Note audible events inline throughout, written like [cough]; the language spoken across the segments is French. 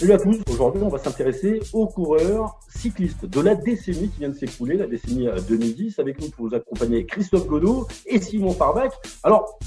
Salut à tous, aujourd'hui on va s'intéresser aux coureurs cyclistes de la décennie qui vient de s'écouler, la décennie euh, 2010. Avec nous pour vous accompagner Christophe Godot et Simon Farbac. Alors,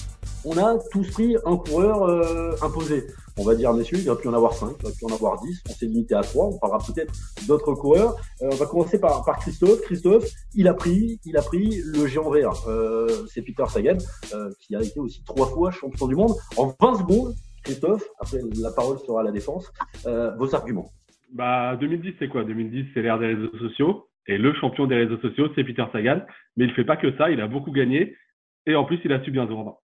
on a tous pris un coureur euh, imposé. On va dire, messieurs, il aurait pu en avoir 5, il aurait pu en avoir 10, on s'est limité à 3, on parlera peut-être d'autres coureurs. Euh, on va commencer par, par Christophe. Christophe, il a pris, il a pris le géant vert. Euh, c'est Peter Sagan, euh, qui a été aussi trois fois champion du monde. En 20 secondes, Christophe, après la parole sera à la défense, euh, vos arguments. Bah, 2010, c'est quoi? 2010, c'est l'ère des réseaux sociaux. Et le champion des réseaux sociaux, c'est Peter Sagan. Mais il fait pas que ça, il a beaucoup gagné. Et en plus, il a su bien se.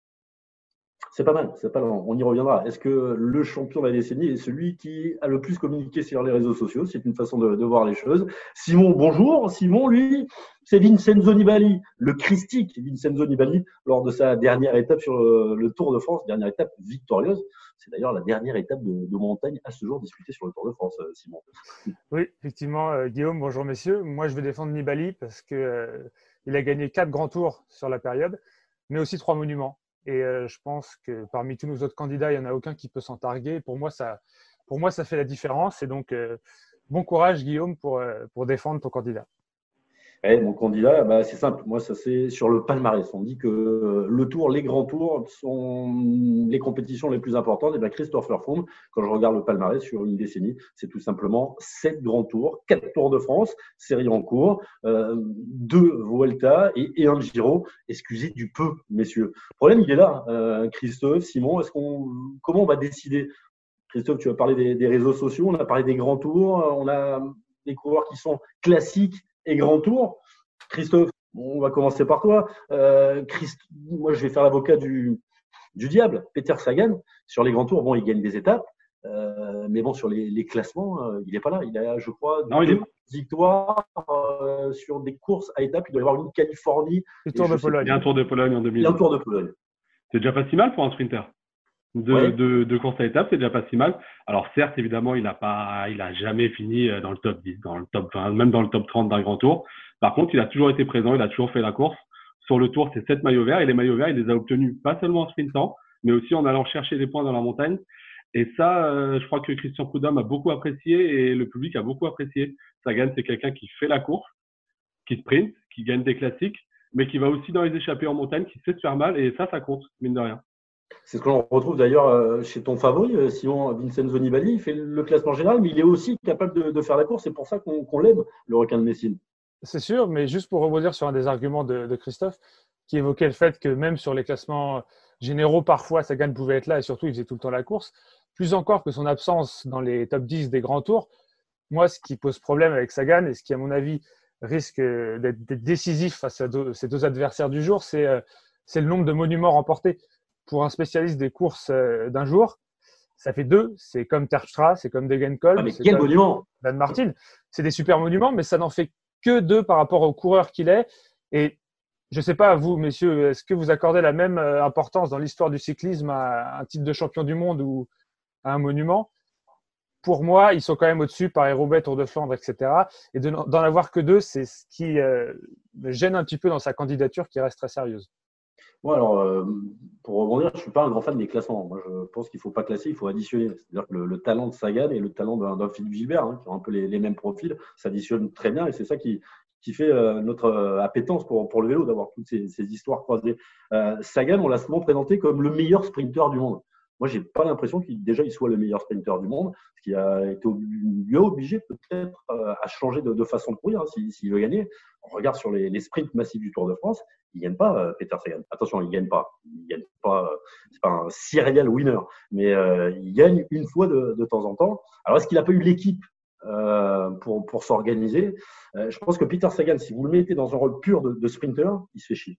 C'est pas mal, c'est pas mal. On y reviendra. Est-ce que le champion de la décennie est celui qui a le plus communiqué sur les réseaux sociaux? C'est une façon de, voir les choses. Simon, bonjour. Simon, lui, c'est Vincenzo Nibali, le christique Vincenzo Nibali, lors de sa dernière étape sur le, le Tour de France, dernière étape victorieuse. C'est d'ailleurs la dernière étape de, de, montagne à ce jour disputée sur le Tour de France, euh, Simon. Oui, effectivement, euh, Guillaume, bonjour messieurs. Moi, je vais défendre Nibali parce que euh, il a gagné quatre grands tours sur la période, mais aussi trois monuments. Et euh, je pense que parmi tous nos autres candidats, il n'y en a aucun qui peut s'en targuer. Pour moi, ça, pour moi, ça fait la différence. Et donc, euh, bon courage, Guillaume, pour, euh, pour défendre ton candidat. Eh, mon candidat, bah, c'est simple. Moi, ça c'est sur le palmarès. On dit que euh, le tour, les grands tours sont les compétitions les plus importantes. Et bien, Christopher Froome, quand je regarde le palmarès sur une décennie, c'est tout simplement sept grands tours, quatre Tours de France, série en cours, euh, deux Vuelta et, et, un Giro. Excusez du peu, messieurs. Le problème, il est là. Euh, Christophe, Simon, est-ce qu'on, comment on va décider? Christophe, tu as parlé des réseaux sociaux, on a parlé des grands tours, on a des coureurs qui sont classiques et grand tour. Christophe, on va commencer par toi. Euh, Christ... Moi, je vais faire l'avocat du, du diable. Peter Sagan, sur les grands tours, bon, il gagne des étapes. Euh, mais bon, sur les, les classements, euh, il n'est pas là. Il a, je crois, non, deux est... victoires euh, sur des courses à étapes. Il doit y avoir une Californie. Le Tour de Pologne. Il y a un Tour de Pologne en 2000. Il y a un Tour de Pologne. C'est déjà pas si mal pour un sprinter. De, ouais. de, de, course à étapes, c'est déjà pas si mal. Alors certes, évidemment, il n'a pas, il a jamais fini euh, dans le top 10, dans le top 20, même dans le top 30 d'un grand tour. Par contre, il a toujours été présent, il a toujours fait la course. Sur le tour, c'est sept maillots verts et les maillots verts, il les a obtenus pas seulement en sprintant, mais aussi en allant chercher des points dans la montagne. Et ça, euh, je crois que Christian Prudhomme a beaucoup apprécié et le public a beaucoup apprécié. Sagan, c'est quelqu'un qui fait la course, qui sprint, qui gagne des classiques, mais qui va aussi dans les échappées en montagne, qui sait se faire mal et ça, ça compte, mine de rien. C'est ce que l'on retrouve d'ailleurs euh, chez ton favori, euh, Simon Vincenzo Nibali. Il fait le classement général, mais il est aussi capable de, faire la course. C'est pour ça qu'on qu l'aime, le requin de Messine. C'est sûr, mais juste pour rebondir sur un des arguments de, Christophe, qui évoquait le fait que même sur les classements généraux, parfois, Sagan pouvait être là et surtout, il faisait tout le temps la course. Plus encore que son absence dans les top 10 des grands tours, moi, ce qui pose problème avec Sagan et ce qui, à mon avis, risque d'être décisif face à deux, ces deux adversaires du jour, c'est euh, le nombre de monuments remportés pour un spécialiste des courses euh, d'un jour, ça fait deux. C'est comme Terpstra, c'est comme Degenkolb. Ah, mais quel monument Dan Martin. C'est des super monuments, mais ça n'en fait que deux par rapport au coureur qu'il est. Et je ne sais pas, vous, messieurs, est-ce que vous accordez la même euh, importance dans l'histoire du cyclisme à un titre de champion du monde ou à un monument? Pour moi, ils sont quand même au-dessus par Roubaix, Tour de Flandre, etc. Et d'en avoir que deux, c'est ce qui euh, me gêne un petit peu dans sa candidature qui reste très sérieuse. Alors, euh, pour rebondir, je ne suis pas un grand fan des classements. Moi, je pense qu'il ne faut pas classer, il faut additionner. C'est-à-dire que le, le, talent de Sagan et le talent d'un Philippe Gilbert, hein, qui ont un peu les, mêmes profils, s'additionnent très bien et c'est ça qui, fait euh, notre euh, appétence pour, le vélo, d'avoir toutes ces, histoires croisées. Euh, Sagan, on l'a souvent présenté comme le meilleur sprinter du monde. Moi, j'ai pas l'impression qu'il déjà il soit le meilleur sprinter du monde, ce qui a été lui a obligé peut-être à changer de, façon de courir hein, s'il si, veut gagner. On regarde sur les, sprints massifs du Tour de France, il gagne pas euh, Peter Sagan. Attention, il gagne pas. Il gagne pas. C'est pas un serial winner, mais euh, il gagne une fois de, de, temps en temps. Alors est-ce qu'il a pas eu l'équipe euh, pour pour s'organiser? Je pense que Peter Sagan, si vous le mettez dans un rôle pur de, de sprinter, il se fait chier.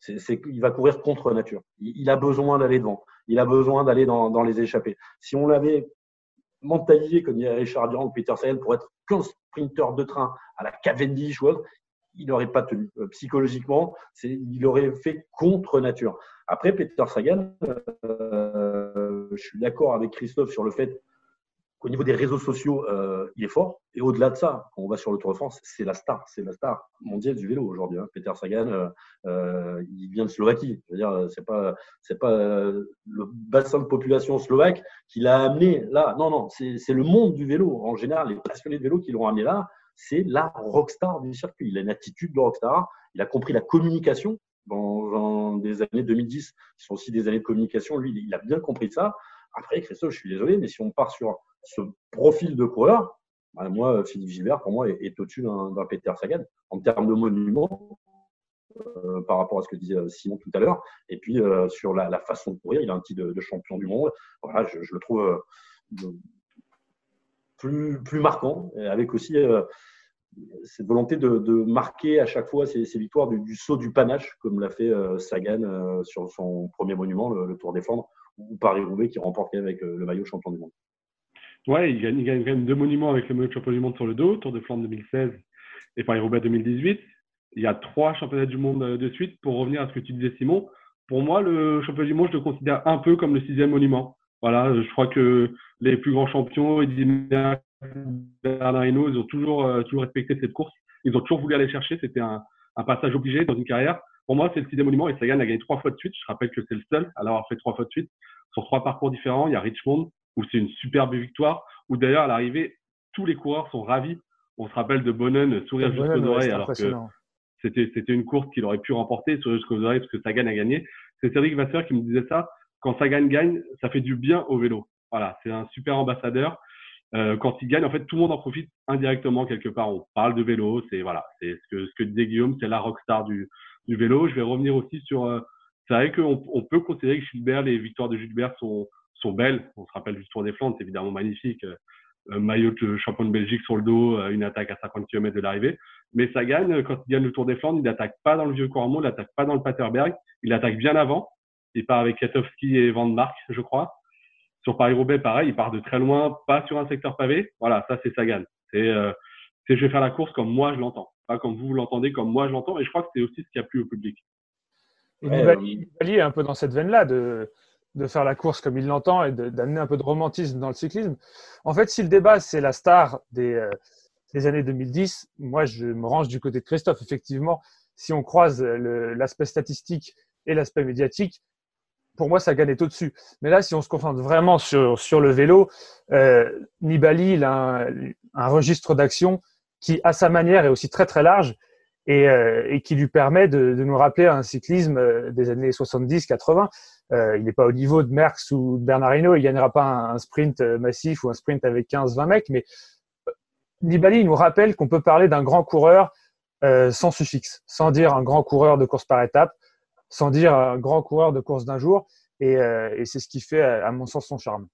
c'est va courir contre nature. Il, a besoin d'aller devant. Il a besoin d'aller dans, dans, les échappées. Si on l'avait mentalisé, comme dit Richard Durand ou Peter Sagan, pour être qu'un sprinter de train à la Cavendish ou autre, il n'aurait pas tenu. Euh, psychologiquement, il aurait fait contre nature. Après, Peter Sagan, euh, je suis d'accord avec Christophe sur le fait au niveau des réseaux sociaux, euh, il est fort. Et au-delà de ça, quand on va sur le Tour de France, c'est la star, c'est la star mondiale du vélo aujourd'hui. Hein. Peter Sagan, il vient de Slovaquie. Je veux dire, c'est pas le bassin de population slovaque qui l'a amené là. Non, non, c'est le monde du vélo en général, les passionnés de vélo qui l'ont amené là. C'est la rockstar du circuit. Il a une attitude de rockstar. Il a compris la communication dans, dans des années 2010, qui sont aussi des années de communication. Lui, il a bien compris ça. Après, Christophe, je suis désolé, mais si on part sur ce profil de coureur, bah, moi, Philippe Gilbert, pour moi, est, au-dessus d'un Peter Sagan en termes de monument euh, par rapport à ce que disait euh, Simon tout à l'heure. Et puis, euh, sur la, façon de courir, il a un titre de, champion du monde. Voilà, je, le trouve plus, marquant, avec aussi cette volonté de, marquer à chaque fois ses, victoires du, saut du panache, comme l'a fait Sagan sur son premier monument, le, Tour des Flandres, ou Paris-Roubaix, qui remporte avec le maillot champion du monde. Ouais, il gagne, deux monuments avec le maillot champion du monde sur le dos, Tour de Flandre 2016 et Paris-Roubaix 2018. Il y a trois championnats du monde euh, de suite. Pour revenir à ce que tu disais, Simon, pour moi, le championnat du monde, je le considère un peu comme le sixième monument. Voilà, je crois que les plus grands champions, Eddy Bernard Hinault, ils ont toujours, euh, toujours respecté cette course. Ils ont toujours voulu aller chercher. C'était un, un passage obligé dans une carrière. Pour moi, c'est le sixième monument et Sagan a gagné trois fois de suite. Je rappelle que c'est le seul à l'avoir fait trois fois de suite sur trois parcours différents. Il y a Richmond, où c'est une superbe victoire, où d'ailleurs à l'arrivée, tous les coureurs sont ravis. On se rappelle de Bonnen sourire jusqu'aux oreilles, alors que c'était, c'était une course qu'il aurait pu remporter, sourire jusqu'aux oreilles, parce que Sagan a gagné. C'est Cédric Vasseur qui me disait ça. Quand Sagan gagne, ça fait du bien au vélo. Voilà, c'est un super ambassadeur. Euh, quand il gagne, en fait, tout le monde en profite indirectement quelque part. On parle de vélo, c'est voilà, c'est ce que ce que disait Guillaume, c'est la rockstar du du vélo. Je vais revenir aussi sur. Euh, c'est vrai qu'on on peut considérer que Gilbert, les victoires de Gilbert sont sont belles. On se rappelle du Tour des Flandres, c'est évidemment magnifique. Euh, maillot de champion de Belgique sur le dos, euh, une attaque à 50 km de l'arrivée. Mais ça gagne, quand il gagne le Tour des Flandres, il n'attaque pas dans le vieux Cormont, il n'attaque pas dans le Paterberg, il attaque bien avant. Il part avec Katowski et Van Mark, je crois. Sur Paris-Roubaix, pareil, il part de très loin, pas sur un secteur pavé. Voilà, ça c'est Sagan. C'est euh, je vais faire la course comme moi je l'entends, pas comme vous l'entendez, comme moi je l'entends. Et je crois que c'est aussi ce qui a plu au public. Et Nibali, est un peu dans cette veine-là de de faire la course comme il l'entend et d'amener un peu de romantisme dans le cyclisme. En fait, si le débat, c'est la star des, euh, des, années 2010, moi, je me range du côté de Christophe. Effectivement, si on croise l'aspect statistique et l'aspect médiatique, pour moi, ça gagne au-dessus. Mais là, si on se concentre vraiment sur, sur le vélo, euh, Nibali, il a un, un registre d'action qui, à sa manière, est aussi très, très large et, euh, et qui lui permet de, de, nous rappeler un cyclisme euh, des années 70-80. Euh, il n'est pas au niveau de Merckx ou de Bernardino, il gagnera pas un, sprint euh, massif ou un sprint avec 15-20 mecs, mais Nibali nous rappelle qu'on peut parler d'un grand coureur sans suffixe, sans dire un grand coureur de course par étape, sans dire un grand coureur de course d'un jour, et, et c'est ce qui fait, à mon sens, son charme.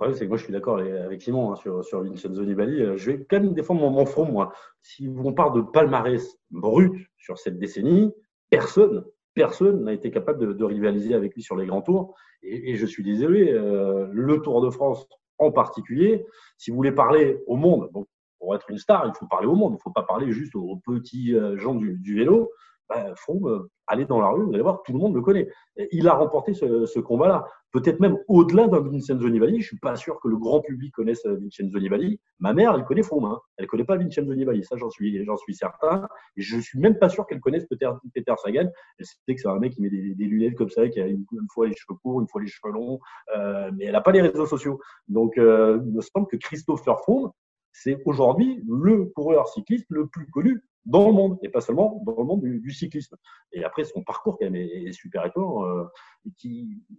Le c'est que moi, je suis d'accord avec Simon hein, sur, sur Vincenzo Nibali. Euh, je vais quand même défendre mon, front, moi. Si on parle de palmarès brut sur cette décennie, personne, personne n'a été capable de, rivaliser avec lui sur les grands tours. Et, je suis désolé, euh, le Tour de France en particulier, si vous voulez parler au monde, pour être une star, il faut parler au monde, il ne faut pas parler juste aux, petits euh, gens du vélo bah, Froome, euh, aller dans la rue, vous allez voir, tout le monde le connaît. Il a remporté ce, ce combat-là. Peut-être même au-delà d'un Vincenzo Nibali. Je suis pas sûr que le grand public connaisse euh, Vincenzo Nibali. Ma mère, elle connaît Froome. Hein. Elle connaît pas Vincenzo Nibali. Ça, j'en suis, j'en suis certain. Et je suis même pas sûr qu'elle connaisse Peter, Peter Sagan. Elle sait que c'est un mec qui met des, des, lunettes comme ça, qui a une, fois les cheveux courts, une fois les cheveux longs. Euh, mais elle a pas les réseaux sociaux. Donc, euh, il me semble que Christopher Froome, c'est aujourd'hui le coureur cycliste le plus connu dans le monde, et pas seulement dans le monde du, cyclisme. Et après, son parcours, quand même, est, super étonnant. Euh,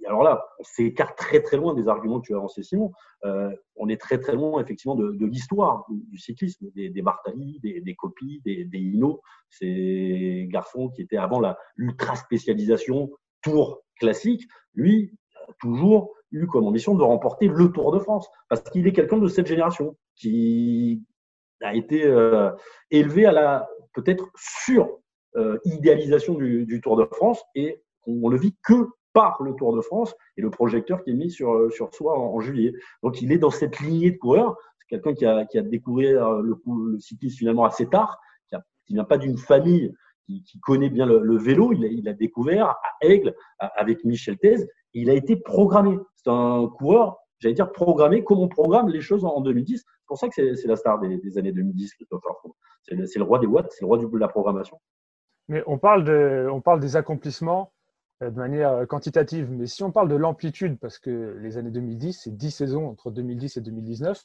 alors là, on s'écarte très très loin des arguments que tu as avancés, Simon. Euh, on est très très loin, effectivement, de, de l'histoire du, cyclisme, des, des Bartali, des, des Copi, des, des Hino, ces garçons qui étaient avant l'ultra spécialisation tour classique. Lui, toujours eu comme ambition de remporter le Tour de France, parce qu'il est quelqu'un de cette génération qui a été euh, élevé à la peut-être sur euh, du, Tour de France et on, le vit que par le Tour de France et le projecteur qui est mis sur, sur soi en, juillet. Donc il est dans cette lignée de coureurs. C'est quelqu'un qui a, qui a découvert le, le cyclisme finalement assez tard, qui, qui vient pas d'une famille qui, connaît bien le, vélo. Il a, il a, découvert à Aigle avec Michel Thèse. Il a été programmé. C'est un coureur, j'allais dire programmé, comme on programme les choses en, 2010. C'est pour ça que c'est la star des, années 2010, C'est le, le, roi des watts, c'est le roi de la programmation. Mais on parle, de, on parle des accomplissements euh, de manière euh, quantitative. Mais si on parle de l'amplitude, parce que les années 2010, c'est 10 saisons entre 2010 et 2019,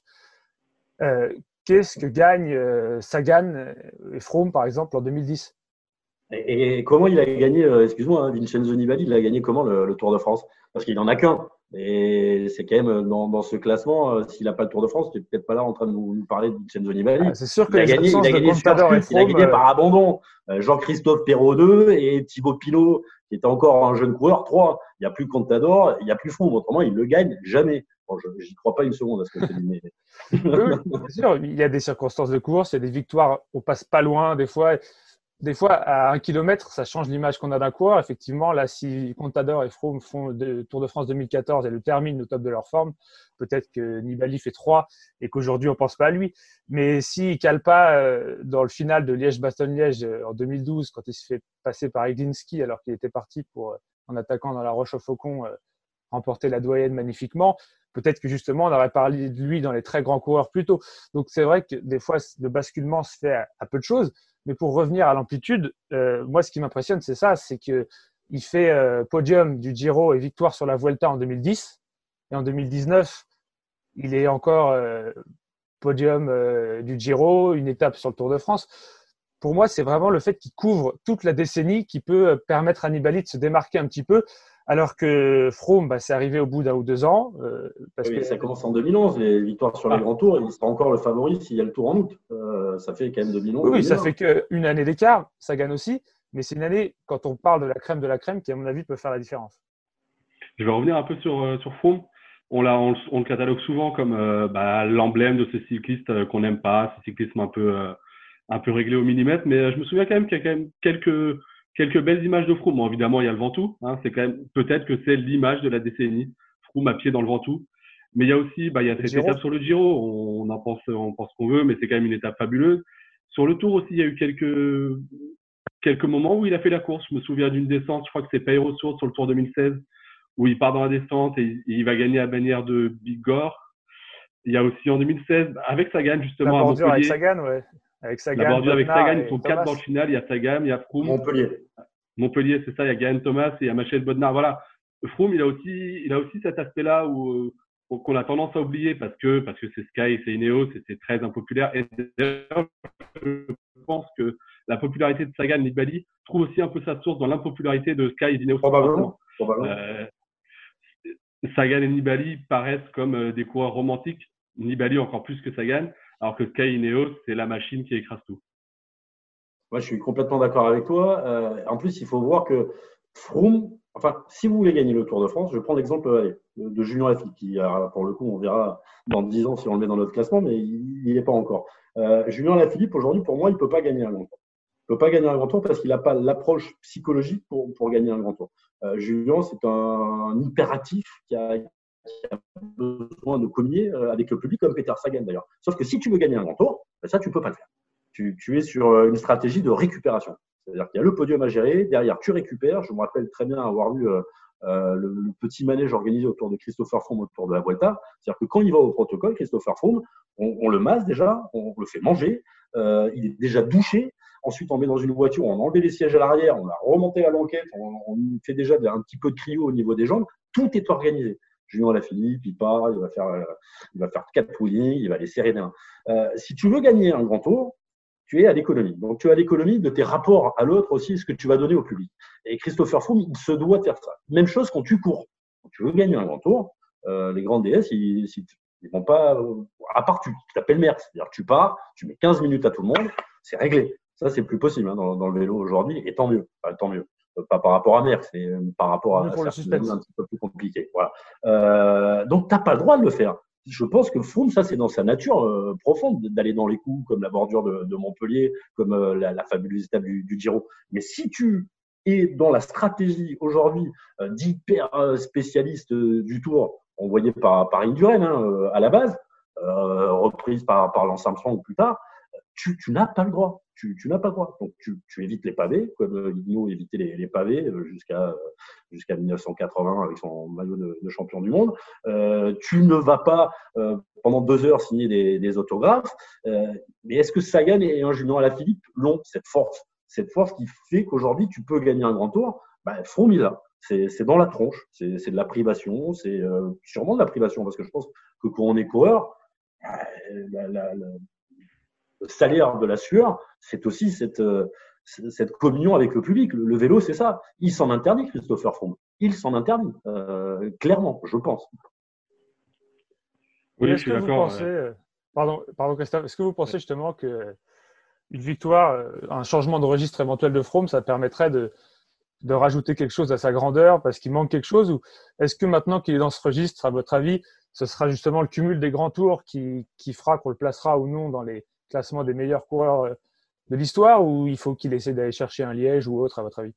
euh, qu'est-ce que gagne Sagan et Froome, par exemple, en 2010 et, comment il a gagné, excuse-moi, hein, Vincenzo Nibali, il a gagné comment le, Tour de France? Parce qu'il n'en a qu'un. Et c'est quand même dans, ce classement, s'il n'a pas le Tour de France, tu n'es peut-être pas là en train de nous, parler de Vincenzo Nibali. Ah, c'est sûr que il a gagné, il a gagné, il a gagné par abandon. Jean-Christophe Perrault 2 et Thibaut Pinot qui était encore un jeune coureur, 3. Il n'y a plus Contador, il n'y a plus Froome. Autrement, il ne le gagne jamais. Bon, je n'y crois pas une seconde à ce que tu dis. bien [laughs] sûr, il y a des circonstances de course, il y a des victoires, on passe pas loin des fois des fois, à un kilomètre, ça change l'image qu'on a d'un coureur. Effectivement, là, si Contador et Froome font le Tour de France 2014 et le terminent au top de leur forme, peut-être que Nibali fait 3 et qu'aujourd'hui, on pense pas à lui. Mais s'il ne cale pas euh, dans le final de Liège-Bastogne-Liège euh, en 2012, quand il se fait passer par Iglinski alors qu'il était parti pour, euh, en attaquant dans la Roche au Faucon, remporter la doyenne magnifiquement, peut-être que justement, on aurait parlé de lui dans les très grands coureurs plus tôt. Donc, c'est vrai que des fois, le basculement se fait à peu de choses. Mais pour revenir à l'amplitude, euh, moi, ce qui m'impressionne, c'est ça, c'est que il fait euh, podium du Giro et victoire sur la Vuelta en 2010, et en 2019, il est encore euh, podium du Giro, une étape sur le Tour de France. Pour moi, c'est vraiment le fait qu'il couvre toute la décennie qui peut permettre à Nibali de se démarquer un petit peu alors que Froome, bah, c'est arrivé au bout d'un ou deux ans. Euh, parce que... Ça commence en 2011, les victoires sur les ah. grands tours. Il sera encore le favori s'il y a le tour en août. Euh, ça fait quand même 2011. Oui, ça fait qu'une année d'écart. Ça gagne aussi. Mais c'est une année, quand on parle de la crème de la crème, qui, à mon avis, peut faire la différence. Je vais revenir un peu sur, euh, sur Froome. On, on, on, le catalogue souvent comme bah, l'emblème de ce cycliste qu'on n'aime pas, ce cyclisme un peu, un peu réglé au millimètre. Mais je me souviens quand même qu'il y a quand même quelques quelques belles images de Froome. Bon, évidemment, il y a le Ventoux. Hein, c'est quand même peut-être que c'est l'image de la décennie. Froome à pied dans le Ventoux. Mais il y a aussi, bah, il y a cette étape sur le Giro. On, en pense, on pense qu'on veut, mais c'est quand même une étape fabuleuse. Sur le Tour aussi, il y a eu quelques quelques moments où il a fait la course. Je me souviens d'une descente. Je crois que c'est Payro sur le Tour 2016 où il part dans la descente et, il va gagner à bannière de Bigorre. Il y a aussi en 2016 avec Sagan justement. La bordure avec Sagan, ouais. Avec Sagan, la bordure avec Sagan, ils sont quatre dans le final. Il y a Sagan, il y a Froome. Montpellier. Montpellier, c'est ça. Il y a Gaël Thomas et il y a Machel Bodnar. Voilà. Froome, il a aussi, il a aussi cet aspect-là où euh, qu'on a tendance à oublier parce que parce que c'est Sky, c'est Ineos, c'est très impopulaire. Et je pense que la popularité de Sagan Nibali trouve aussi un peu sa source dans l'impopularité de Sky et Ineos. Probablement. Euh, Sagan et Nibali paraissent comme euh, des coureurs romantiques. Nibali encore plus que Sagan. Alors que Sky Ineos, c'est la machine qui écrase tout. Moi, je suis complètement d'accord avec toi. Euh, en plus, il faut voir que Froome, enfin, si vous voulez gagner le Tour de France, je prends l'exemple de, Julien Lafilippe, qui, pour le coup, on verra dans 10 ans si on le met dans notre classement, mais il n'y est pas encore. Euh, Julien Lafilippe, aujourd'hui, pour moi, il ne peut pas gagner un grand tour. Il ne peut pas gagner un grand tour parce qu'il n'a pas l'approche psychologique pour, pour, gagner un grand tour. Euh, Julien, c'est un, hyperactif qui a, qui a besoin de communier euh, avec le public, comme Peter Sagan d'ailleurs. Sauf que si tu veux gagner un grand tour, ben ça, tu ne peux pas le faire. Tu, es sur euh, une stratégie de récupération. C'est-à-dire qu'il y a le podium à gérer, derrière, tu récupères. Je me rappelle très bien avoir vu euh, euh le, petit manège organisé autour de Christopher Froome autour de la Vuelta. C'est-à-dire que quand il va au protocole, Christopher Froome, on, le masse déjà, on le fait manger, euh, il est déjà douché. Ensuite, on met dans une voiture, on enlève les sièges à l'arrière, on a remonté à l'enquête, on, on, fait déjà un petit peu de cryo au niveau des jambes. Tout est organisé. Julien Lafilippe, il part, il va faire, euh, il va faire quatre poulies, il va les serrer d'un. Euh, si tu veux gagner un grand tour, tu es à l'économie. Donc, tu à l'économie de tes rapports à l'autre aussi, ce que tu vas donner au public. Et Christopher Froome, il se doit de faire ça. Même chose quand tu cours. Quand tu veux gagner un grand tour, euh, les grandes DS, ils, ils vont pas, à part tu t'appelles merde. C'est-à-dire tu pars, tu mets 15 minutes à tout le monde, c'est réglé. Ça, c'est plus possible hein, dans, le vélo aujourd'hui, et tant mieux. Tant mieux pas par rapport à Merck, c'est par rapport à pour un petit peu plus compliqué. Voilà. Euh, donc, tu n'as pas le droit de le faire. je pense que Froome, ça c'est dans sa nature euh, profonde d'aller dans les coups, comme la bordure de, Montpellier, comme euh, la, fabuleuse étape du, Giro. Mais si tu es dans la stratégie aujourd'hui euh, d'hyper spécialiste du Tour, envoyé par, par Indurain hein, à la base, reprise par, par Lance Armstrong plus tard, tu, tu n'as pas le droit. Tu, n'as pas droit. Donc tu, évites les pavés, comme Igno évitait les, pavés jusqu'à jusqu'à 1980 avec son maillot de, champion du monde. Euh, tu ne vas pas euh, pendant deux heures signer des, autographes. Euh, mais est-ce que Sagan et un Julien Alaphilippe l'ont cette force, cette force qui fait qu'aujourd'hui tu peux gagner un grand tour? Bah, Froome il C'est dans la tronche, c'est de la privation, c'est euh, sûrement de la privation parce que je pense que quand on est coureur, la, salaire de la sueur, c'est aussi cette, euh, cette communion avec le public. Le, vélo, c'est ça. Il s'en interdit, Christopher Froome. Il s'en interdit, euh, clairement, je pense. Oui, je suis d'accord. Euh, pardon, pardon, Christophe. Est-ce que vous pensez justement que une victoire, un changement de registre éventuel de Froome, ça permettrait de, de rajouter quelque chose à sa grandeur parce qu'il manque quelque chose Ou est-ce que maintenant qu'il est dans ce registre, à votre avis, ce sera justement le cumul des grands tours qui, qui fera qu'on le placera ou non dans les, classement des meilleurs coureurs euh, de l'histoire ou il faut qu'il essaie d'aller chercher un Liège ou autre, à votre avis?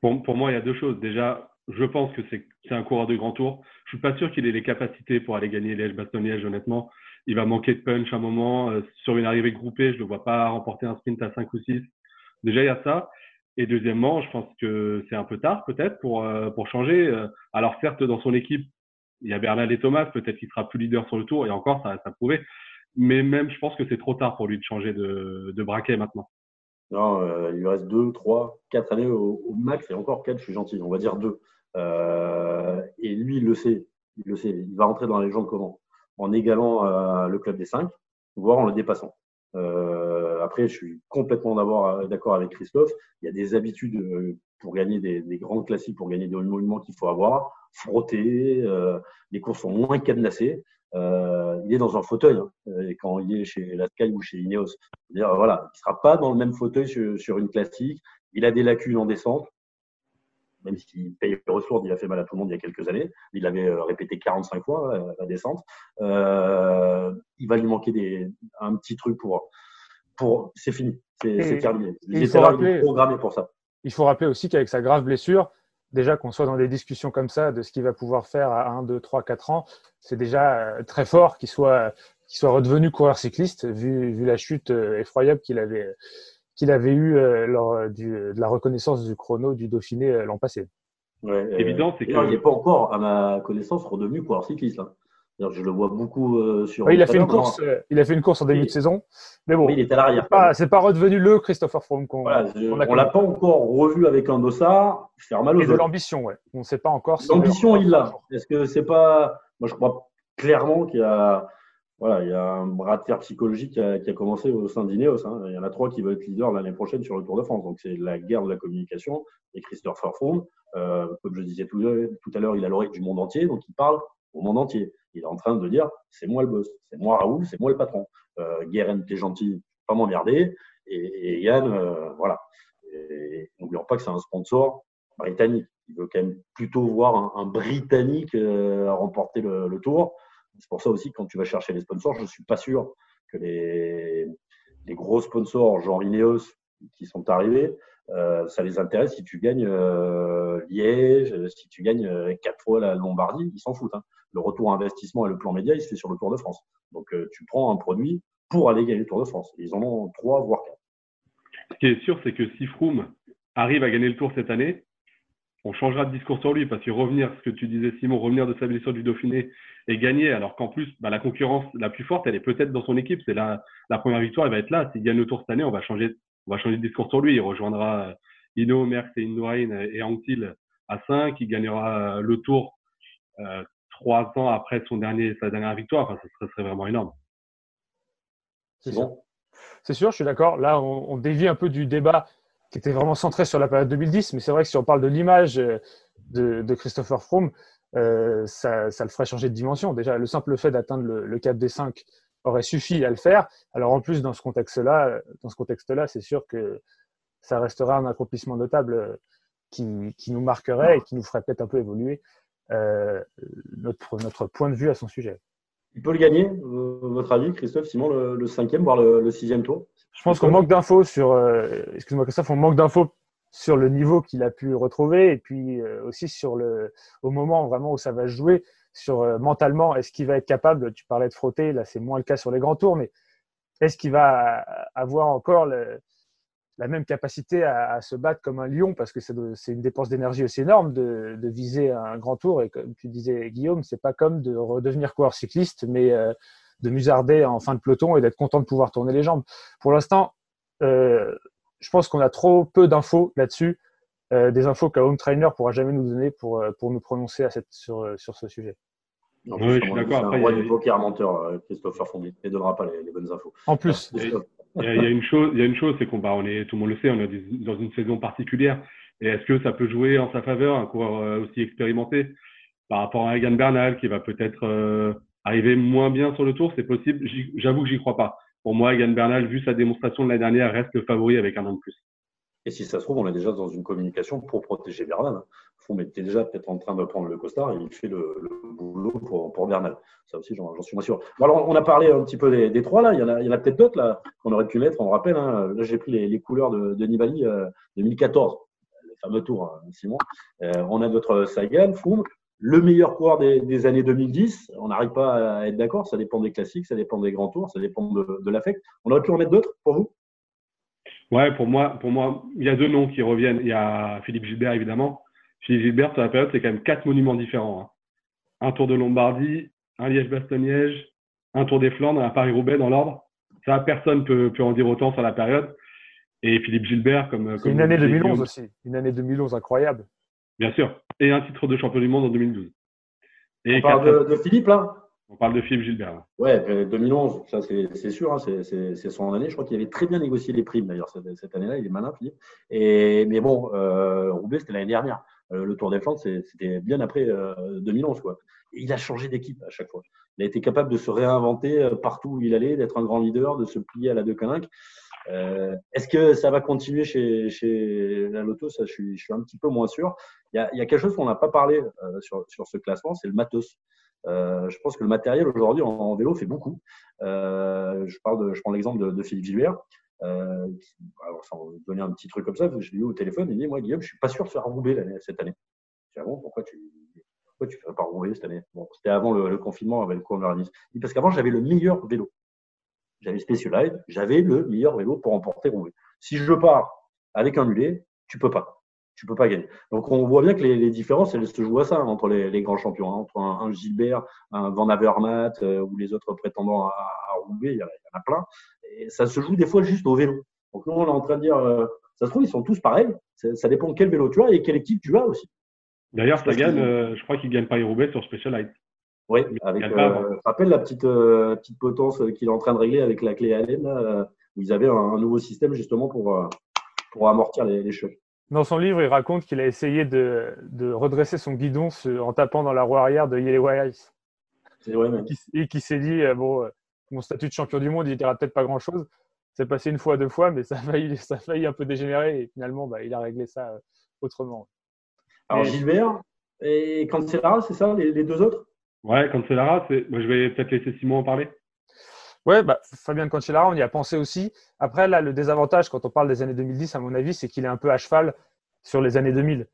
Pour, moi, il y a deux choses. Déjà, je pense que c'est un coureur de grand tour. Je suis pas sûr qu'il ait les capacités pour aller gagner Liège-Bastogne-Liège, honnêtement. Il va manquer de punch à un moment. Euh, sur une arrivée groupée, je ne le vois pas remporter un sprint à 5 ou 6. Déjà, il y a ça. Et deuxièmement, je pense que c'est un peu tard peut-être pour, euh, pour changer. Alors certes, dans son équipe, il y a Bernal et Thomas, peut-être qu'il sera plus leader sur le tour, et encore, ça reste à prouver. Mais même, je pense que c'est trop tard pour lui de changer de, de braquet maintenant. Non, euh, il lui reste deux, trois, quatre années au, max, et encore quatre, je suis gentil, on va dire deux. Euh, et lui, il le sait, il le sait, il va rentrer dans la légende comment? En égalant euh, le club des cinq, voire en le dépassant. Euh, après, je suis complètement d'accord avec Christophe. Il y a des habitudes euh, pour gagner des, des grandes classiques, pour gagner des monuments qu'il faut avoir. Frotter, les courses sont moins cadenassées. Euh, il est dans un fauteuil hein, et quand il est chez la Sky ou chez Ineos. Voilà, il sera pas dans le même fauteuil sur, sur, une classique. Il a des lacunes en descente, même s'il paye ressources, il a fait mal à tout le monde il y a quelques années. Il l'avait euh, répété 45 fois la, la descente. Euh, il va lui manquer des, un petit truc pour, pour, c'est fini, c'est terminé. Il, était programmé pour ça. Il faut rappeler aussi qu'avec sa grave blessure, déjà qu'on soit dans des discussions comme ça de ce qu'il va pouvoir faire à 1, 2, 3, 4 ans, c'est déjà euh, très fort qu'il soit, qu'il soit redevenu coureur cycliste, vu, vu la chute euh, effroyable qu'il avait, qu'il avait eue euh, lors du, de la reconnaissance du chrono du Dauphiné l'an passé. Ouais, Évident, c'est qu'il n'est pas encore, à ma connaissance, redevenu coureur cycliste. Hein. Je le vois beaucoup euh, sur. il a fait une course. Euh, il a fait une course en début de saison, mais bon. il est à l'arrière. C'est pas, redevenu le Christopher Froome qu'on. Voilà, on l'a pas encore revu avec un dossard faire mal aux. Et de l'ambition, ouais. On ne sait pas encore. L'ambition, il l'a. Est-ce que c'est pas Moi, je crois clairement qu'il y a. Voilà, il y a un bras de fer psychologique qui a, qui a commencé au sein d'Ineos. Hein. Il y en a trois qui veulent être leader l'année prochaine sur le Tour de France. Donc, c'est la guerre de la communication. Et Christopher Froome, euh, comme je disais tout, tout à l'heure, il a l'oreille du monde entier, donc il parle au monde entier. Il est en train de dire c'est moi le boss, c'est moi Raoul, c'est moi le patron. Euh, Guérin, t'es gentil, pas m'emmerder. Et, et, Yann, euh, voilà. N'oublions pas que c'est un sponsor britannique. Il veut quand même plutôt voir un, Britannique euh, remporter le, tour. C'est pour ça aussi quand tu vas chercher les sponsors, je suis pas sûr que les, gros sponsors, genre Ineos, qui sont arrivés, euh, ça les intéresse si tu gagnes Liège, si tu gagnes quatre fois la Lombardie, ils s'en foutent. Hein. Le retour investissement et le plan média, il se fait sur le Tour de France. Donc tu prends un produit pour aller gagner le Tour de France. Ils en ont trois, voire quatre. Ce qui est sûr, c'est que si Froome arrive à gagner le Tour cette année, on changera de discours sur lui parce que revenir, ce que tu disais Simon, revenir de sa blessure du Dauphiné et gagner, alors qu'en plus, bah, la concurrence la plus forte, elle est peut-être dans son équipe. C'est la, la première victoire, elle va être là. S'il gagne le Tour cette année, on va changer on va changer de discours sur lui. Il rejoindra euh, Ino, Merckx et Indurain et Anctil à 5. Il gagnera euh, le tour euh, trois ans après son dernier, sa dernière victoire. Enfin, ça serait, vraiment énorme. C'est sûr. C'est sûr, je suis d'accord. Là, on, dévie un peu du débat qui était vraiment centré sur la période 2010. Mais c'est vrai que si on parle de l'image de, Christopher Froome, ça, le ferait changer de dimension. Déjà, le simple fait d'atteindre le, le, cap des 5 aurait suffi à le faire. Alors en plus, dans ce contexte-là, dans ce contexte-là, c'est sûr que ça restera un accomplissement notable qui, qui, nous marquerait et qui nous ferait peut-être un peu évoluer. Notre, notre point de vue à son sujet. Il peut le gagner, votre avis, Christophe, Simon, le, cinquième, voire le, sixième tour? Je pense qu'on manque d'infos sur. Excuse-moi, Christophe, on manque d'infos sur le niveau qu'il a pu retrouver et puis euh, aussi sur le, au moment vraiment où ça va jouer, sur euh, mentalement, est-ce qu'il va être capable, tu parlais de frotter, là c'est moins le cas sur les grands tours, mais est-ce qu'il va avoir encore la même capacité à, se battre comme un lion parce que c'est une dépense d'énergie aussi énorme de, viser un grand tour et comme tu disais Guillaume, c'est pas comme de redevenir coureur cycliste, mais euh, de musarder en fin de peloton et d'être content de pouvoir tourner les jambes. Pour l'instant, je pense qu'on a trop peu d'infos là-dessus, euh, des infos qu'un home trainer pourra jamais nous donner pour, euh, pour nous prononcer à cette, sur, euh, sur ce sujet. oui, je suis d'accord. Un roi du poker menteur, Christopher ne donnera pas les, bonnes infos. En plus. Il y, a, une chose, il y a une chose, c'est qu'on bah, on est, tout le monde le sait, on est dans une saison particulière. Et est-ce que ça peut jouer en sa faveur, un coureur aussi expérimenté? Par rapport à Egan Bernal qui va peut-être arriver moins bien sur le tour C'est possible. J'avoue que j'y crois pas pour moi, Egan Bernal, vu sa démonstration de l'année dernière, reste le favori avec un an de plus. Et si ça se trouve, on est déjà dans une communication pour protéger Bernal. Fond était déjà peut-être en train de prendre le costard et il fait le, boulot pour, pour, Bernal. Ça aussi, j'en suis moins sûr. alors, on a parlé un petit peu des, trois là. Il y en a, a peut-être d'autres là qu'on aurait pu mettre. On rappelle. Hein. Là, j'ai pris les, couleurs de, de Nibali 2014, euh, le fameux tour, hein, Simon. Euh, on a notre Sagan, Froome le meilleur coureur des, années 2010. On n'arrive pas à être d'accord. Ça dépend des classiques, ça dépend des grands tours, ça dépend de, de l'affect. On aurait pu en mettre d'autres pour vous? Ouais, pour moi, pour moi, il y a deux noms qui reviennent. Il y a Philippe Gilbert, évidemment. Philippe Gilbert, sur la période, c'est quand même quatre monuments différents. Hein. Un Tour de Lombardie, un Liège-Bastogne-Liège, un Tour des Flandres, un Paris-Roubaix dans l'ordre. Ça, personne peut, peut en dire autant sur la période. Et Philippe Gilbert, comme. comme une année 2011 aussi. Une année 2011 incroyable. Bien sûr. Et un titre de champion du monde en 2012. Et on parle de, Philippe, là? On parle de Philippe Gilbert. Ouais, 2011, euh, ça c'est sûr, hein, c'est son année. Je crois qu'il avait très bien négocié les primes d'ailleurs cette, année-là. Il est malin, Philippe. Et, mais bon, euh, Roubaix, c'était l'année dernière. Euh, le Tour des Flandres, c'était bien après 2011. Quoi. il a changé d'équipe à chaque fois. Il a été capable de se réinventer partout où il allait, d'être un grand leader, de se plier à la De Coninck. Euh, Est-ce que ça va continuer chez, chez la Loto Ça, je suis, je suis, un petit peu moins sûr. Il y a, il y a quelque chose qu'on n'a pas parlé euh, sur, sur, ce classement, c'est le matos. Euh, je pense que le matériel aujourd'hui en, vélo fait beaucoup. Euh, je, parle de, je prends l'exemple de, de, Philippe Gilbert. Euh, sans donner un petit truc comme ça, je l'ai eu au téléphone. Il dit Moi, Guillaume, je suis pas sûr de faire rouler cette année. Je dis ah bon, pourquoi tu pourquoi tu fais pas rouler cette année? Bon, c'était avant le, le, confinement avec le coronavirus. Parce qu'avant, j'avais le meilleur vélo j'avais Specialized, j'avais le meilleur vélo pour emporter Roubaix. Si je pars avec un mulet, tu peux pas. Tu peux pas gagner. Donc on voit bien que les, différences, elles se jouent à ça hein, entre les, grands champions, hein, entre un, Gilbert, un Van Avermaet euh, ou les autres prétendants à, Roubaix, il y, en a plein. Et ça se joue des fois juste au vélo. Donc nous, on est en train de dire, euh, ça se trouve, ils sont tous pareils. Ça dépend de quel vélo tu as et quelle équipe tu as aussi. D'ailleurs, ça gagne, euh, je crois qu'il gagne Paris-Roubaix sur Specialized. Oui, avec, euh, rappelle la petite, petite potence qu'il est en train de régler avec la clé Allen. Euh, ils avaient un, nouveau système justement pour, pour amortir les, les, chocs. Dans son livre, il raconte qu'il a essayé de, de, redresser son guidon en tapant dans la roue arrière de Yellow Ice. Et qui s'est dit, bon, mon statut de champion du monde, il ne dira peut-être pas grand-chose. C'est passé une fois, deux fois, mais ça a failli, [laughs] ça a failli un peu dégénérer. Et finalement, bah, il a réglé ça autrement. Alors, Gilbert et Cancellara, c'est ça, les, les deux autres? Ouais, Cancellara, je vais peut-être laisser Simon en parler. Ouais, bah, Fabien Cancellara, on y a pensé aussi. Après, là, le désavantage quand on parle des années 2010, à mon avis, c'est qu'il est un peu à cheval sur les années 2000.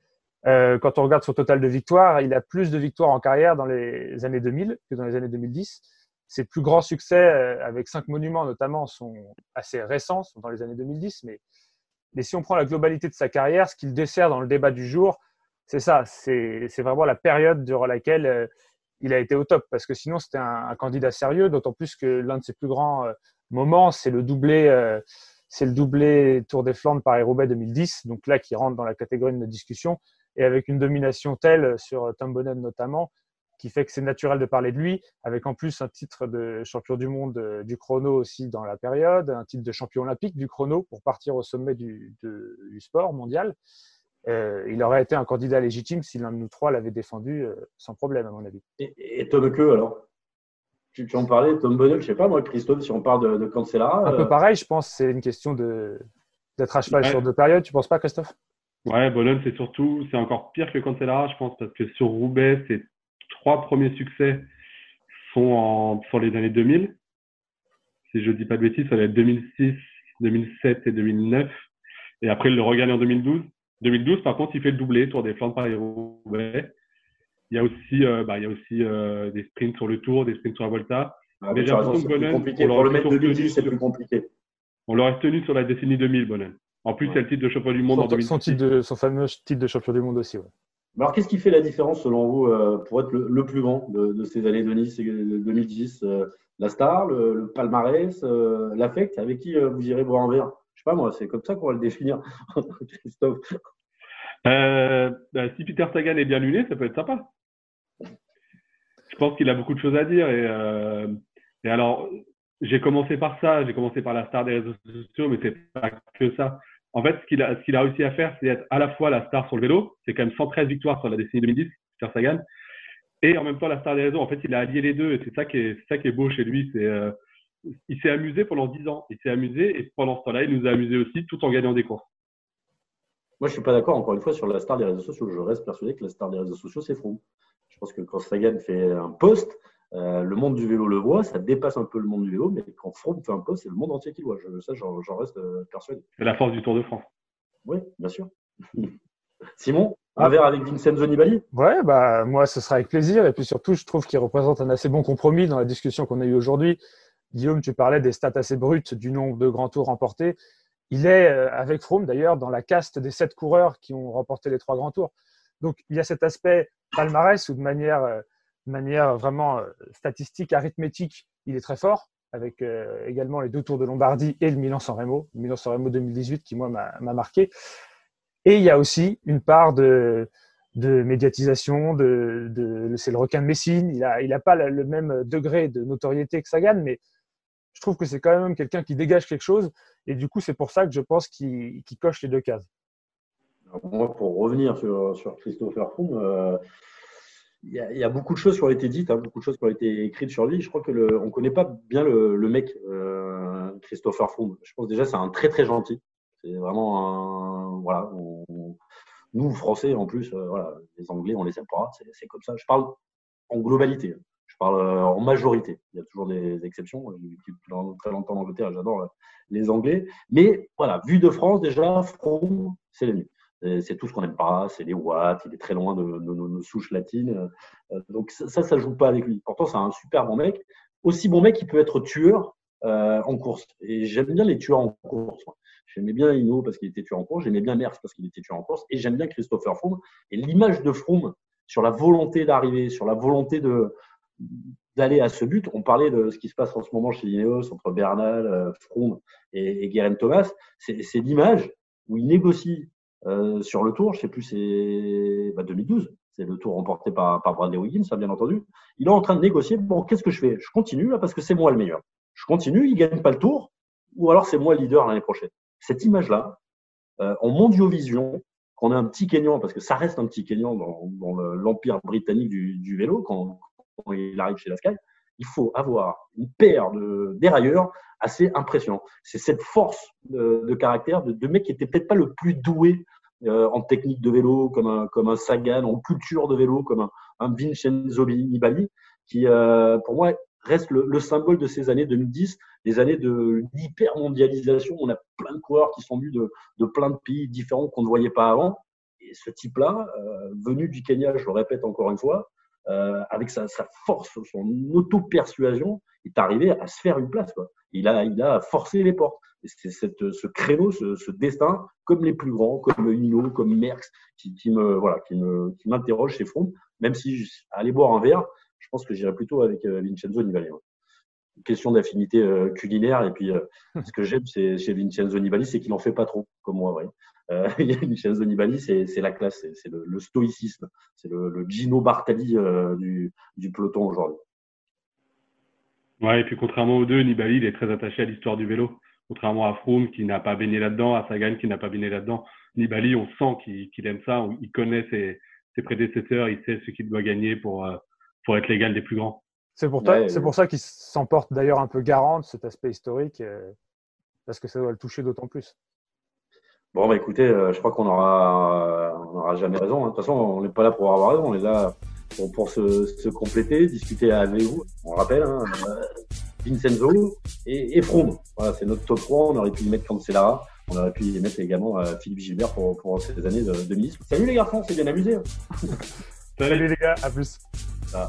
Euh, quand on regarde son total de victoires, il a plus de victoires en carrière dans les années 2000 que dans les années 2010. Ses plus grands succès, euh, avec cinq monuments notamment, sont assez récents, sont dans les années 2010. Mais, mais si on prend la globalité de sa carrière, ce qu'il dessert dans le débat du jour, c'est ça. C'est vraiment la période durant laquelle euh, il a été au top parce que sinon c'était un, candidat sérieux, d'autant plus que l'un de ses plus grands euh, moments, c'est le doublé, euh, c'est le doublé Tour des Flandres par Roubaix 2010, donc là qui rentre dans la catégorie de notre discussion et avec une domination telle sur Tom Bonnet notamment qui fait que c'est naturel de parler de lui, avec en plus un titre de champion du monde euh, du chrono aussi dans la période, un titre de champion olympique du chrono pour partir au sommet du sport mondial. Euh, il aurait été un candidat légitime si l'un de nous trois l'avait défendu euh, sans problème, à mon avis. Et, Tom Que, alors? Tu, tu, en parlais, Tom Bonnell, je sais pas, moi, Christophe, si on parle de, de Cancellara. Un peu euh, pareil, je pense, c'est une question d'être à cheval sur deux périodes, tu penses pas, Christophe? Ouais, Bologne, c'est surtout, c'est encore pire que Cancellara, je pense, parce que sur Roubaix, ses trois premiers succès sont en, sur les années 2000. Si je dis pas de bêtises, ça va être 2006, 2007 et 2009. Et après, il le regagne en 2012. 2012, par contre, il fait le doublé, Tour des Flandres Paris-Roubaix. Il y a aussi, euh, bah, il y a aussi euh, des sprints sur le Tour, des sprints sur la Volta. Ah, mais j'ai l'impression que Bonnen, compliqué. Pour le mettre 2010, c'est plus compliqué. On l'aurait tenu sur la décennie 2000, Bonnen. En plus, ouais. c'est le titre de champion du monde son, en 2010. Son, titre de, son fameux titre de champion du monde aussi. Ouais. Alors, qu'est-ce qui fait la différence, selon vous, euh, pour être le, le plus grand de, de, ces années de Nice 2010 euh, La star, le, le palmarès, euh, l'affect Avec qui vous irez boire un verre? Moi, c'est comme ça qu'on va le définir, [laughs] Christophe. Euh, bah, si Peter Sagan est bien luné, ça peut être sympa. Je pense qu'il a beaucoup de choses à dire. Euh, et alors, j'ai commencé par ça, j'ai commencé par la star des réseaux sociaux, mais c'est pas que ça. En fait, ce qu'il a, réussi à faire, c'est être à la fois la star sur le vélo, c'est quand même 113 victoires sur la décennie 2010, Peter Sagan, et en même temps la star des réseaux. En fait, il a allié les deux, et c'est ça qui est, c'est ça qui est beau chez lui. C'est, euh, il s'est amusé pendant 10 ans, il s'est amusé, et pendant ce temps-là, il nous a amusé aussi, tout en gagnant des courses. Moi, je suis pas d'accord, encore une fois, sur la star des réseaux sociaux. Je reste persuadé que la star des réseaux sociaux, c'est Froome. Je pense que quand Sagan fait un post, euh, le monde du vélo le voit, ça dépasse un peu le monde du vélo, mais quand Froome fait un post, c'est le monde entier qui le voit. Je, ça, j'en, j'en reste euh, persuadé. C'est la force du Tour de France. Oui, bien sûr. [laughs] Simon, un verre avec Vincenzo Nibali? Ouais, bah, moi, ce sera avec plaisir. Et puis surtout, je trouve qu'il représente un assez bon compromis dans la discussion qu'on a eue aujourd'hui. Guillaume, tu parlais des stats assez brutes du nombre de grands tours remportés. Il est, euh, avec Froome d'ailleurs, dans la caste des sept coureurs qui ont remporté les trois grands tours. Donc, il y a cet aspect palmarès où de manière, de manière vraiment statistique, arithmétique, il est très fort, avec euh, également les deux tours de Lombardie et le Milan-San Remo, Milan-San Remo 2018 qui, moi, m'a, m'a marqué. Et il y a aussi une part de, médiatisation, c'est le requin de Messine. Il n'a il a pas le même degré de notoriété que Sagan, mais je trouve que c'est quand même quelqu'un qui dégage quelque chose. Et du coup, c'est pour ça que je pense qu'il, coche les deux cases. Moi, pour revenir sur, Christopher Froome, euh, il y, a, beaucoup de choses qui ont été dites, hein, beaucoup de choses qui ont été écrites sur lui. Je crois que le, on connaît pas bien le, mec, euh, Christopher Froome. Je pense déjà c'est un très très gentil. C'est vraiment un voilà. Nous Français en plus, euh, voilà, les Anglais on les aime pas. C'est comme ça. Je parle en globalité. Je parle en majorité. Il y a toujours des exceptions. J'ai vécu très longtemps en Angleterre. J'adore les Anglais. Mais voilà, vu de France déjà, Froome, c'est l'ennemi c'est tout ce qu'on n'aime pas, c'est les watts, il est très loin de, nos souches latines. Euh, donc ça, ça, ça joue pas avec lui. Pourtant, c'est un super bon mec. Aussi bon mec, il peut être tueur euh, en course. Et j'aime bien les tueurs en course. J'aimais bien Hino parce qu'il était tueur en course, j'aimais bien Merckx parce qu'il était tueur en course, et j'aime bien Christopher Froome. Et l'image de Froome sur la volonté d'arriver, sur la volonté de d'aller à ce but. On parlait de ce qui se passe en ce moment chez Ineos entre Bernal, euh, Froome et, et Guerin Thomas. C'est l'image où il négocie euh, sur le tour, je sais plus, c'est bah, 2012. C'est le tour remporté par, par Bradley Wiggins, ça bien entendu. Il est en train de négocier. Bon, qu'est-ce que je fais? Je continue là parce que c'est moi le meilleur. Je continue, il gagne pas le tour, ou alors c'est moi le leader l'année prochaine. Cette image-là, euh, en mondiovision, qu'on a un petit Kenyan, parce que ça reste un petit Kenyan dans, dans l'empire britannique du, du vélo quand, quand, il arrive chez la Sky, il faut avoir une paire de dérailleurs assez impressionnant. C'est cette force de, caractère de, mec qui était peut-être pas le plus doué euh, en technique de vélo, comme un, comme un Sagan, en culture de vélo, comme un, Vincenzo Nibali, qui, euh, pour moi, reste le, le, symbole de ces années 2010, des années de l'hyper-mondialisation. On a plein de coureurs qui sont venus de, de plein de pays différents qu'on ne voyait pas avant. Et ce type-là, euh, venu du Kenya, je le répète encore une fois, euh, avec sa, sa, force, son auto-persuasion, est arrivé à se faire une place. Quoi. Il, a, il a forcé les portes. C'est ce créneau, ce, ce, destin, comme les plus grands, comme Hino, comme Merckx, qui, qui me voilà, qui me qui m'interroge chez Froome. Même si je, aller boire un verre, je pense que j'irai plutôt avec euh, Vincenzo Nibali. Ouais. Question d'affinité euh, culinaire et puis euh, ce que j'aime chez Vincenzo Nibali, c'est qu'il n'en fait pas trop, comme moi, vrai. Euh, [laughs] Vincenzo Nibali, c'est la classe, c'est le, le, stoïcisme, c'est le, le, Gino Bartali euh, du, du peloton aujourd'hui. Ouais, et puis contrairement aux deux, Nibali, il est très attaché à l'histoire du vélo. Contrairement à Froome qui n'a pas baigné là-dedans, à Sagan qui n'a pas baigné là-dedans. Nibali, on sent qu'il qu aime ça, il connaît ses, ses, prédécesseurs, il sait ce qu'il doit gagner pour, euh, pour être l'égal des plus grands. C'est pour, ouais, pour ça qu'il s'emporte d'ailleurs un peu garant de cet aspect historique, euh, parce que ça doit le toucher d'autant plus. Bon, bah écoutez, euh, je crois qu'on aura, on aura jamais raison. hein. De toute façon, on n'est pas là pour avoir raison. On est là pour, pour se, se compléter, discuter avec vous. On le rappelle, hein, euh, Vincenzo et, et Froome. Voilà, c'est notre top 3. On aurait pu y mettre Cancellara. On aurait pu y mettre également euh, Philippe Gilbert pour, pour ces années de, de ministre. Salut les garçons, c'est bien amusé. hein. Salut les gars, à plus. Ah.